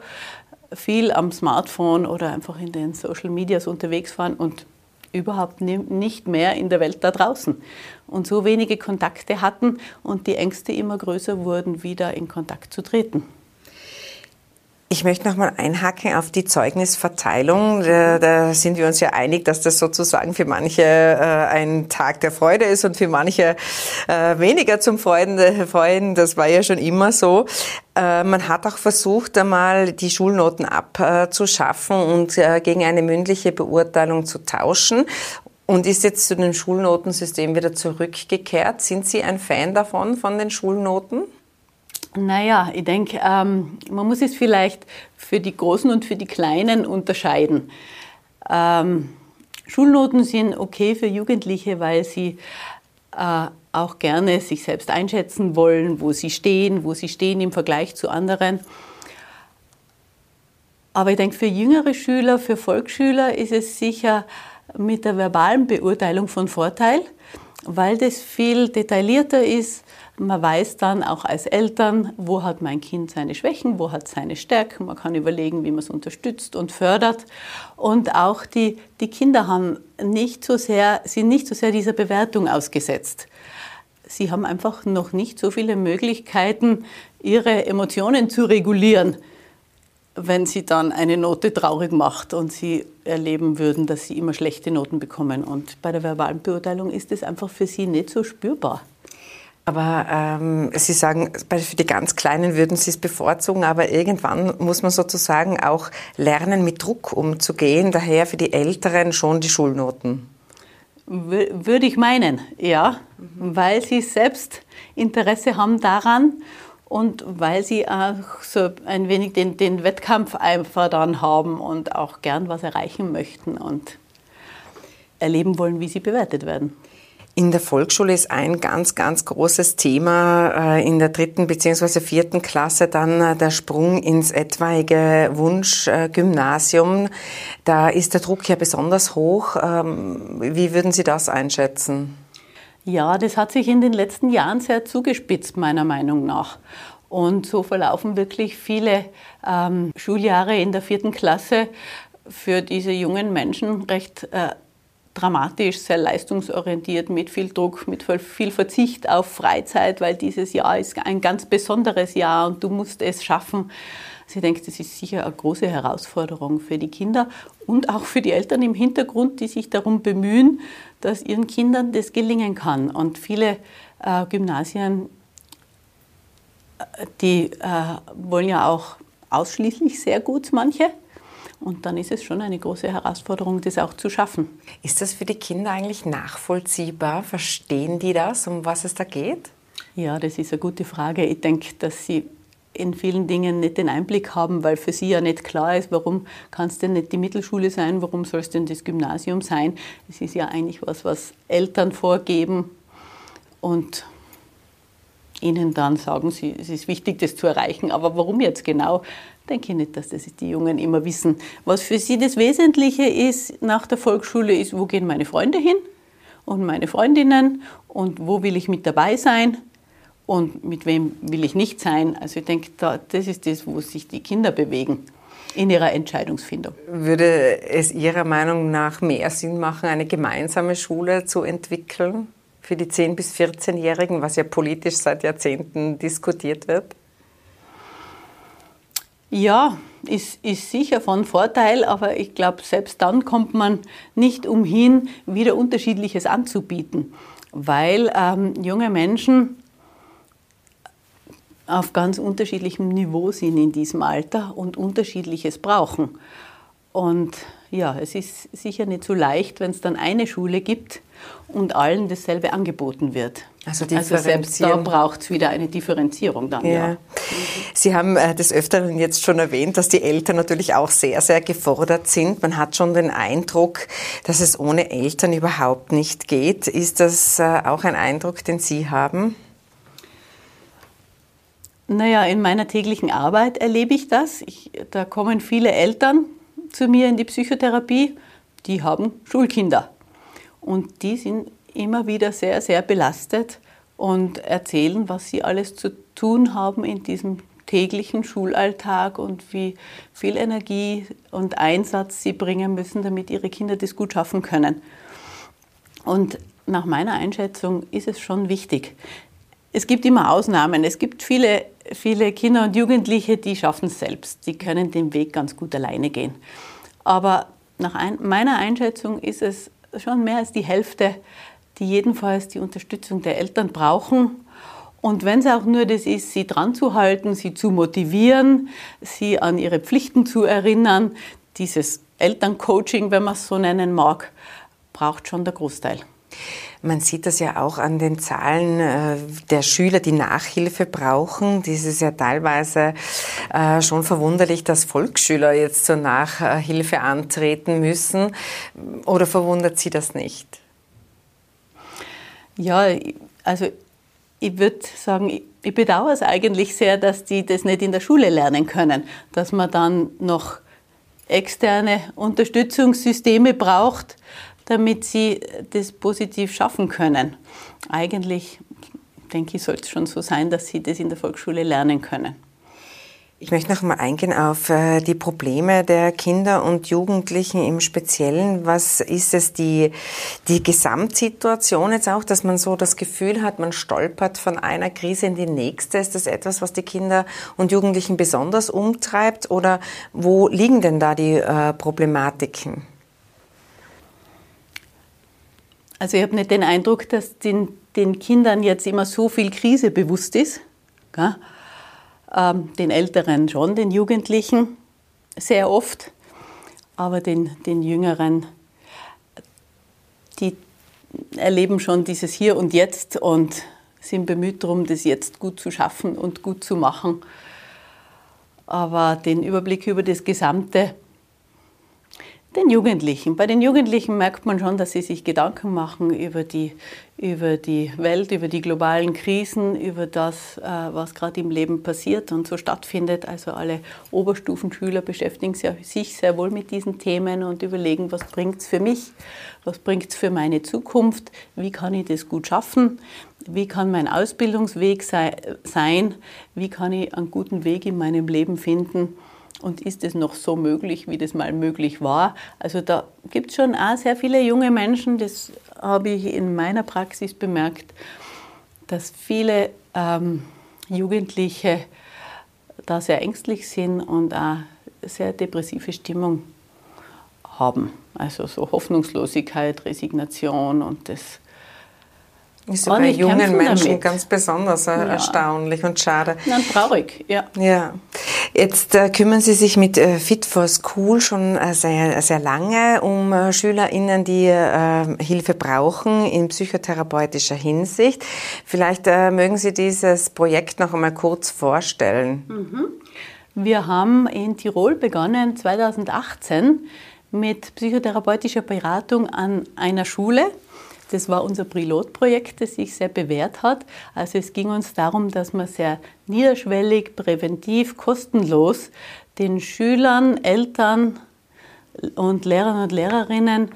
viel am Smartphone oder einfach in den Social Medias unterwegs waren und überhaupt nicht mehr in der Welt da draußen und so wenige Kontakte hatten und die Ängste immer größer wurden, wieder in Kontakt zu treten. Ich möchte noch mal einhaken auf die Zeugnisverteilung. Da, da, sind wir uns ja einig, dass das sozusagen für manche äh, ein Tag der Freude ist und für manche äh, weniger zum Freuden, Freuen. Das war ja schon immer so. Äh, man hat auch versucht, einmal die Schulnoten abzuschaffen und äh, gegen eine mündliche Beurteilung zu tauschen und ist jetzt zu dem Schulnotensystem wieder zurückgekehrt. Sind Sie ein Fan davon, von den Schulnoten? Naja, ich denke, ähm, man muss es vielleicht für die Großen und für die Kleinen unterscheiden. Ähm, Schulnoten sind okay für Jugendliche, weil sie äh, auch gerne sich selbst einschätzen wollen, wo sie stehen, wo sie stehen im Vergleich zu anderen. Aber ich denke, für jüngere Schüler, für Volksschüler ist es sicher mit der verbalen Beurteilung von Vorteil, weil das viel detaillierter ist man weiß dann auch als Eltern, wo hat mein Kind seine Schwächen, wo hat seine Stärken. Man kann überlegen, wie man es unterstützt und fördert. Und auch die, die Kinder haben nicht so sehr, sind nicht so sehr dieser Bewertung ausgesetzt. Sie haben einfach noch nicht so viele Möglichkeiten, ihre Emotionen zu regulieren, wenn sie dann eine Note traurig macht und sie erleben würden, dass sie immer schlechte Noten bekommen. Und bei der verbalen Beurteilung ist es einfach für sie nicht so spürbar. Aber ähm, Sie sagen, für die ganz Kleinen würden Sie es bevorzugen, aber irgendwann muss man sozusagen auch lernen, mit Druck umzugehen. Daher für die Älteren schon die Schulnoten. Würde ich meinen, ja, mhm. weil sie selbst Interesse haben daran und weil sie auch so ein wenig den, den Wettkampf einfach dann haben und auch gern was erreichen möchten und erleben wollen, wie sie bewertet werden. In der Volksschule ist ein ganz, ganz großes Thema äh, in der dritten beziehungsweise vierten Klasse dann äh, der Sprung ins etwaige Wunschgymnasium. Da ist der Druck ja besonders hoch. Ähm, wie würden Sie das einschätzen? Ja, das hat sich in den letzten Jahren sehr zugespitzt, meiner Meinung nach. Und so verlaufen wirklich viele ähm, Schuljahre in der vierten Klasse für diese jungen Menschen recht äh, dramatisch, sehr leistungsorientiert, mit viel Druck, mit viel Verzicht auf Freizeit, weil dieses Jahr ist ein ganz besonderes Jahr und du musst es schaffen. Sie denkt, das ist sicher eine große Herausforderung für die Kinder und auch für die Eltern im Hintergrund, die sich darum bemühen, dass ihren Kindern das gelingen kann. Und viele äh, Gymnasien, äh, die äh, wollen ja auch ausschließlich sehr gut, manche Und dann ist es schon eine große Herausforderung, das auch zu schaffen. Ist das für die Kinder eigentlich nachvollziehbar? Verstehen die das, um was es da geht? Ja, das ist eine gute Frage. Ich denke, dass sie in vielen Dingen nicht den Einblick haben, weil für sie ja nicht klar ist, warum kann es denn nicht die Mittelschule sein, warum soll es denn das Gymnasium sein. Es ist ja eigentlich was, was Eltern vorgeben und ihnen dann sagen, sie, es ist wichtig, das zu erreichen. Aber warum jetzt genau? Denke ich nicht, dass das die Jungen immer wissen. Was für sie das Wesentliche ist nach der Volksschule, ist, wo gehen meine Freunde hin und meine Freundinnen und wo will ich mit dabei sein und mit wem will ich nicht sein. Also ich denke, da, das ist das, wo sich die Kinder bewegen in ihrer Entscheidungsfindung. Würde es Ihrer Meinung nach mehr Sinn machen, eine gemeinsame Schule zu entwickeln für die 10- bis 14-Jährigen, was ja politisch seit Jahrzehnten diskutiert wird? Ja, ist, ist sicher von Vorteil, aber ich glaube, selbst dann kommt man nicht umhin, wieder Unterschiedliches anzubieten, weil ähm, junge Menschen auf ganz unterschiedlichem Niveau sind in diesem Alter und unterschiedliches brauchen. Und ja, es ist sicher nicht so leicht, wenn es dann eine Schule gibt und allen dasselbe angeboten wird. Also, also selbst da braucht es wieder eine Differenzierung dann. Ja. ja. Sie haben äh, des Öfteren jetzt schon erwähnt, dass die Eltern natürlich auch sehr, sehr gefordert sind. Man hat schon den Eindruck, dass es ohne Eltern überhaupt nicht geht. Ist das äh, auch ein Eindruck, den Sie haben? Naja, in meiner täglichen Arbeit erlebe ich das. Ich, da kommen viele Eltern zu mir in die Psychotherapie, die haben Schulkinder. Und die sind immer wieder sehr, sehr belastet und erzählen, was sie alles zu tun haben in diesem täglichen Schulalltag und wie viel Energie und Einsatz sie bringen müssen, damit ihre Kinder das gut schaffen können. Und nach meiner Einschätzung ist es schon wichtig. Es gibt immer Ausnahmen. Es gibt viele, viele Kinder und Jugendliche, die schaffen es selbst. Die können den Weg ganz gut alleine gehen. Aber nach ein, meiner Einschätzung ist es schon mehr als die Hälfte, die jedenfalls die Unterstützung der Eltern brauchen. Und wenn es auch nur das ist, sie dran zu halten, sie zu motivieren, sie an ihre Pflichten zu erinnern, dieses Elterncoaching, wenn man es so nennen mag, braucht schon der Großteil. Man sieht das ja auch an den Zahlen äh, der Schüler, die Nachhilfe brauchen. Dies ist ja teilweise äh, schon verwunderlich, dass Volksschüler jetzt zur Nachhilfe antreten müssen. Oder verwundert Sie das nicht? Ja, also ich würde sagen, ich bedauere es eigentlich sehr, dass die das nicht in der Schule lernen können, dass man dann noch externe Unterstützungssysteme braucht, damit sie das positiv schaffen können. Eigentlich denke ich, sollte es schon so sein, dass sie das in der Volksschule lernen können. Ich möchte noch mal eingehen auf äh, die Probleme der Kinder und Jugendlichen im Speziellen. Was ist es, die, die Gesamtsituation jetzt auch, dass man so das Gefühl hat, man stolpert von einer Krise in die nächste? Ist das etwas, was die Kinder und Jugendlichen besonders umtreibt? Oder wo liegen denn da die äh, Problematiken? Also ich habe nicht den Eindruck, dass den, den, Kindern jetzt immer so viel Krise bewusst ist. Ähm, den Älteren schon, den Jugendlichen sehr oft, aber den, den Jüngeren, die erleben schon dieses Hier und Jetzt und sind bemüht darum, das jetzt gut zu schaffen und gut zu machen. Aber den Überblick über das Gesamte den Jugendlichen. Bei den Jugendlichen merkt man schon, dass sie sich Gedanken machen über die, über die Welt, über die globalen Krisen, über das, äh, was gerade im Leben passiert und so stattfindet. Also alle Oberstufenschüler beschäftigen sich sehr wohl mit diesen Themen und überlegen, was bringt es für mich, was bringt es für meine Zukunft, wie kann ich das gut schaffen, wie kann mein Ausbildungsweg sein, wie kann ich einen guten Weg in meinem Leben finden und ist es noch so möglich, wie das mal möglich war. Also da gibt es schon auch sehr viele junge Menschen, das habe ich in meiner Praxis bemerkt, dass viele ähm, Jugendliche da sehr ängstlich sind und auch sehr depressive Stimmung haben. Also so Hoffnungslosigkeit, Resignation und das ist ja bei jungen Menschen damit. ganz besonders ja. erstaunlich und schade. Nein, traurig, ja. Ja. Jetzt äh, kümmern Sie sich mit äh, Fit for School schon äh, sehr, sehr lange um SchülerInnen, die Hilfe brauchen in psychotherapeutischer Hinsicht. Vielleicht mögen Sie dieses Projekt noch einmal kurz vorstellen. Mhm. Wir haben in Tirol begonnen 2018 mit psychotherapeutischer Beratung an einer Schule das war unser Pilotprojekt, das sich sehr bewährt hat. Also es ging uns darum, dass man sehr niederschwellig, präventiv, kostenlos den Schülern, Eltern und Lehrern und Lehrerinnen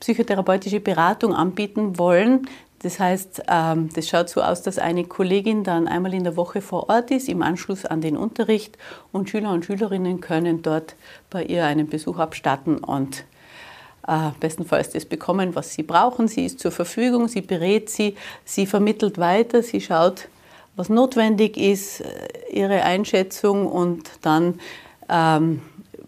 psychotherapeutische Beratung anbieten wollen. Das heißt, ähm, das schaut so aus, dass eine Kollegin dann einmal in der Woche vor Ort ist, im Anschluss an den Unterricht und Schüler und Schülerinnen können dort bei ihr einen Besuch abstatten und äh, bestenfalls das bekommen, was sie brauchen. Sie ist zur Verfügung, sie berät sie, sie vermittelt weiter, sie schaut, was notwendig ist, äh, ihre Einschätzung und dann ähm,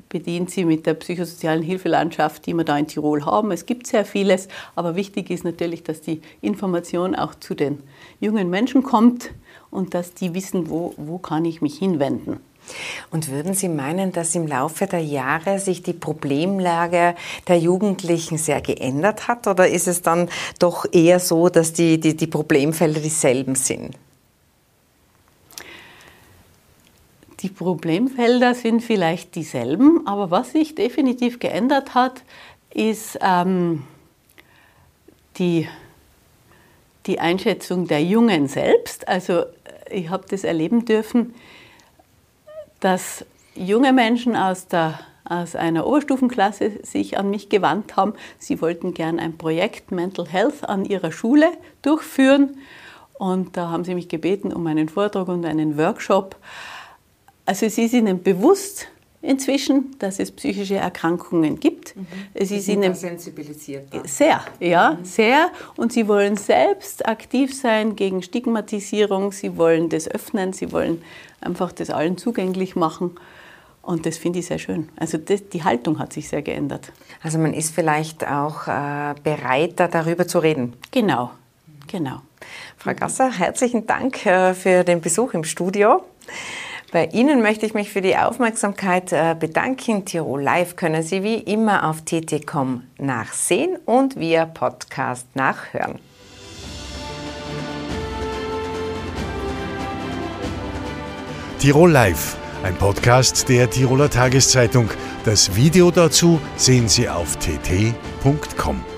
bedient sie mit der psychosozialen Hilfelandschaft, die wir da in Tirol haben. Es gibt sehr vieles, aber wichtig ist natürlich, dass die Information auch zu den jungen Menschen kommt und dass die wissen, wo, wo kann ich mich hinwenden. Und würden Sie meinen, dass im Laufe der Jahre sich die Problemlage der Jugendlichen sehr geändert hat? Oder ist es dann doch eher so, dass die, die, die Problemfelder dieselben sind? Die Problemfelder sind vielleicht dieselben, aber was sich definitiv geändert hat, ist ähm, die, die Einschätzung der Jungen selbst. Also ich habe das erleben dürfen, dass junge Menschen aus, der, aus einer Oberstufenklasse sich an mich gewandt haben. Sie wollten gern ein Projekt Mental Health an ihrer Schule durchführen. Und da haben sie mich gebeten um einen Vortrag und einen Workshop. Also sie sind ihnen bewusst inzwischen, dass es psychische Erkrankungen gibt. Mhm. Es ist ihnen sensibilisiert. Sehr, ja, mhm. sehr. Und sie wollen selbst aktiv sein gegen Stigmatisierung. Sie wollen das öffnen. Sie wollen einfach das allen zugänglich machen. Und das finde ich sehr schön. Also das, die Haltung hat sich sehr geändert. Also man ist vielleicht auch äh, bereiter, darüber zu reden. Genau, genau. Frau Gasser, herzlichen Dank äh, für den Besuch im Studio. Bei Ihnen möchte ich mich für die Aufmerksamkeit äh, bedanken. Tirol Live können Sie wie immer auf tt.com nachsehen und via Podcast nachhören. Tirol Live, ein Podcast der Tiroler Tageszeitung. Das Video dazu sehen Sie auf tt.com.